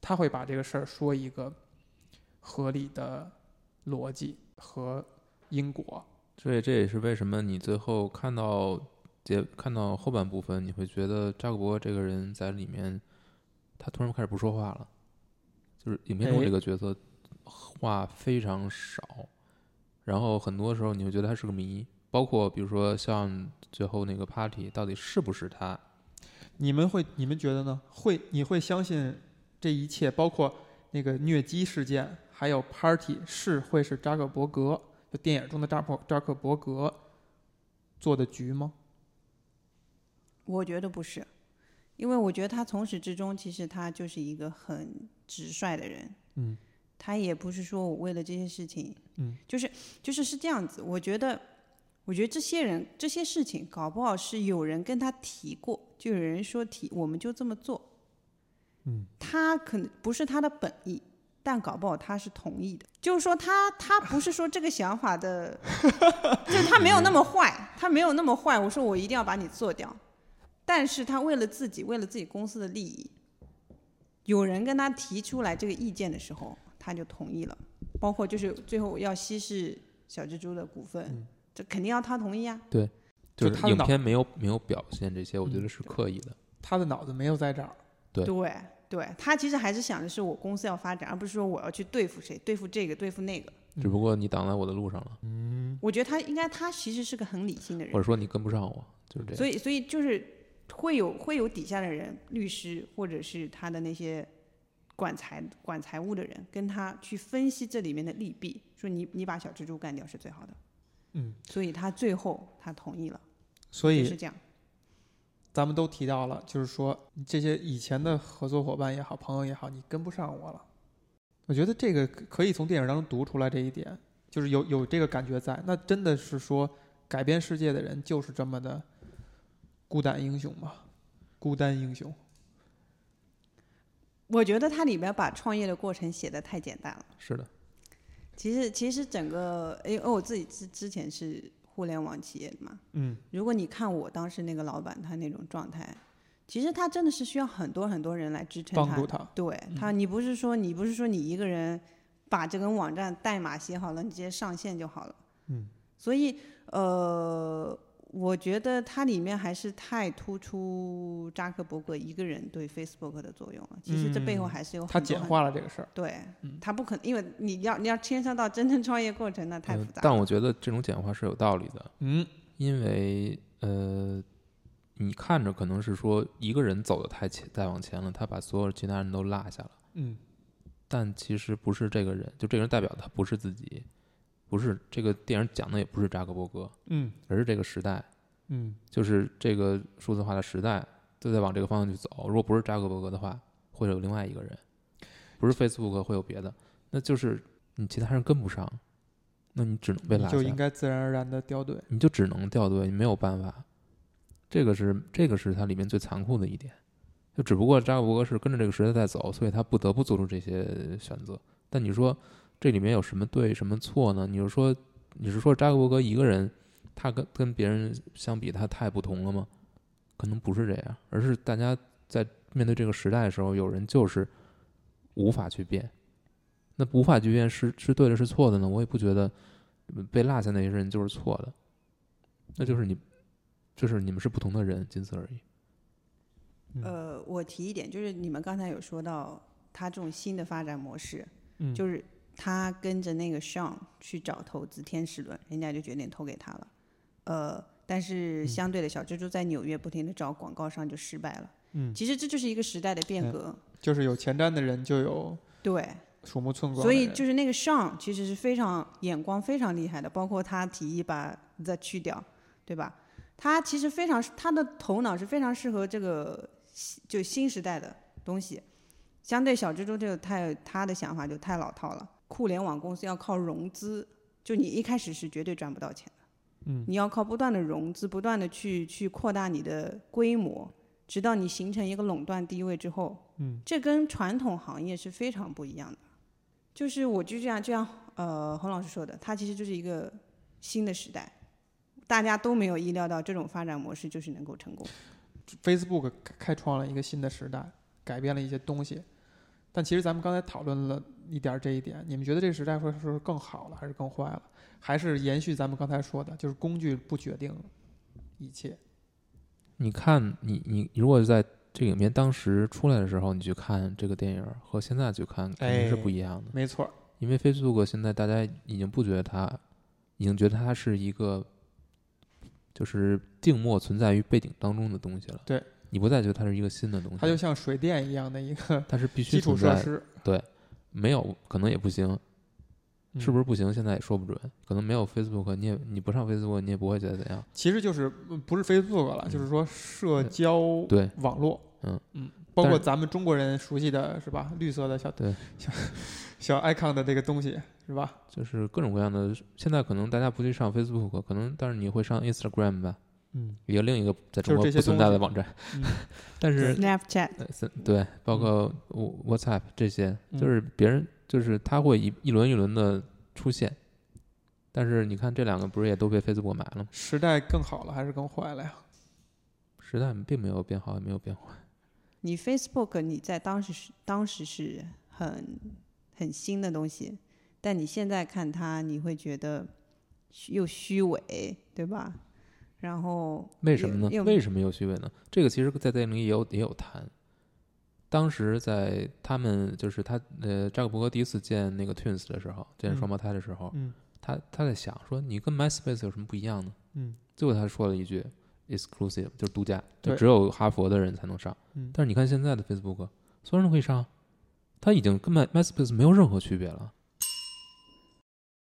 他会把这个事儿说一个合理的逻辑和因果。所以这也是为什么你最后看到结看到后半部分，你会觉得扎克伯这个人在里面。他突然开始不说话了，就是影片中这个角色话非常少，然后很多时候你会觉得他是个谜，包括比如说像最后那个 party 到底是不是他？你们会你们觉得呢？会你会相信这一切，包括那个疟疾事件，还有 party 是会是扎克伯格就电影中的扎克扎克伯格做的局吗？我觉得不是。因为我觉得他从始至终，其实他就是一个很直率的人。嗯，他也不是说我为了这些事情，嗯，就是就是是这样子。我觉得，我觉得这些人这些事情，搞不好是有人跟他提过，就有人说提，我们就这么做。嗯，他可能不是他的本意，但搞不好他是同意的。就是说他他不是说这个想法的，[LAUGHS] 就他没有那么坏，他没有那么坏。我说我一定要把你做掉。但是他为了自己，为了自己公司的利益，有人跟他提出来这个意见的时候，他就同意了。包括就是最后要稀释小蜘蛛的股份，嗯、这肯定要他同意啊。对，就是影片没有没有表现这些，我觉得是刻意的。他的脑子没有在这儿。对对对，他其实还是想的是我公司要发展，而不是说我要去对付谁，对付这个，对付那个。只不过你挡在我的路上了。嗯，我觉得他应该，他其实是个很理性的人，或者说你跟不上我，就是这样。所以，所以就是。会有会有底下的人，律师或者是他的那些管财管财务的人，跟他去分析这里面的利弊，说你你把小蜘蛛干掉是最好的。嗯，所以他最后他同意了。所以是这样。咱们都提到了，就是说这些以前的合作伙伴也好，朋友也好，你跟不上我了。我觉得这个可以从电影当中读出来这一点，就是有有这个感觉在。那真的是说改变世界的人就是这么的。孤胆英雄吧，孤单英雄。我觉得它里边把创业的过程写的太简单了。是的，其实其实整个，因为我自己之之前是互联网企业的嘛，嗯，如果你看我当时那个老板他那种状态，其实他真的是需要很多很多人来支撑他。帮助他。对他，你不是说你不是说你一个人把这个网站代码写好了，你直接上线就好了。嗯。所以呃，我觉得它里面还是太突出扎克伯格一个人对 Facebook 的作用了。其实这背后嗯还是有很多他简化了这个事儿。对嗯，他不可能，因为你要你要牵涉到真正创业过程，那太复杂了。呃但我觉得这种简化是有道理的，嗯因为呃，你看着可能是说一个人走的太前再往前了，他把所有其他人都落下了，嗯但其实不是这个人，就这个人代表他不是自己，不是这个电影讲的也不是扎克伯格，嗯而是这个时代，嗯就是这个数字化的时代都在往这个方向去走。如果不是扎克伯格的话，会有另外一个人，不是 Facebook 会有别的，那就是你其他人跟不上，那你只能被拉下。你就应该自然而然的掉队。你就只能掉队，你没有办法。这个是这个是它里面最残酷的一点，就只不过扎克伯格是跟着这个时代在走，所以他不得不做出这些选择。但你说这里面有什么对什么错呢？你是说你是说扎克伯格一个人，他跟跟别人相比他太不同了吗？可能不是这样，而是大家在面对这个时代的时候，有人就是无法去变。那无法去变是是对的，是错的呢？我也不觉得被落下那些人就是错的，那就是你，就是你们是不同的人，仅此而已。嗯呃，我提一点，就是你们刚才有说到他这种新的发展模式，嗯，就是他跟着那个 Sean 去找投资天使轮，人家就决定投给他了。呃，但是嗯相对的小蜘蛛在纽约不停的找广告商就失败了。嗯，其实这就是一个时代的变嗯革，就是有前瞻的人就有对。鼠目寸光所。以就是那个 Sean 其实是非常眼光非常厉害的，包括他提议把 the 去掉，对吧？他其实非常他的头脑是非常适合这个就新时代的东西。相对小蜘蛛这个太他的想法就太老套了，互联网公司要靠融资，就你一开始是绝对赚不到钱的，嗯你要靠不断的融资，不断的去去扩大你的规模，直到你形成一个垄断地位之后，嗯，这跟传统行业是非常不一样的。就是我就这样这样，呃，洪老师说的，它其实就是一个新的时代，大家都没有意料到这种发展模式就是能够成功。Facebook 开开创了一个新的时代，改变了一些东西。但其实咱们刚才讨论了一点儿这一点，你们觉得这个时代会是更好了，还是更坏了？还是延续咱们刚才说的，就是工具不决定一切？你看，你你如果在这个影片当时出来的时候，你去看这个电影和现在去看肯定是不一样的。没错儿，因为 Facebook 现在大家已经不觉得它，已经觉得它是一个就是静默存在于背景当中的东西了。对，你不再觉得它是一个新的东西，它就像水电一样的一个它是必须基础，设施，没有可能也不行，嗯是不是不行？现在也说不准。可能没有 Facebook，你也你不上 Facebook，你也不会觉得怎样。其实就是嗯不是 Facebook 了，就是说社交对网络，嗯嗯，包括咱们中国人熟悉的是吧？绿色的小对小小 icon 的这个东西是吧？就是各种各样的。现在可能大家不去上 Facebook，可能但是你会上 Instagram 吧，嗯一个另一个在中国不存在的网站。嗯 [LAUGHS] 但是 Snapchat 呃对，包括 WhatsApp 这些，嗯就是别人就是它会一一轮一轮的出现。但是你看这两个不是也都被 Facebook 买了吗？时代更好了还是更坏了呀？时代并没有变好，也没有变坏。你 Facebook 你在当时是当时是很很新的东西，但你现在看它，你会觉得虚又虚伪，对吧？然后为什么呢？为什么有虚伪呢？这个其实，在电影里也有也有谈。当时在他们就是他呃扎克伯格第一次见那个 Twins 的时候，见双胞胎的时候，嗯他他在想说，你跟 MySpace 有什么不一样呢？嗯最后他说了一句 “exclusive”，就是独家，就只有哈佛的人才能上。嗯但是你看现在的 Facebook，所有人都可以上，他已经跟 My MySpace 没有任何区别了。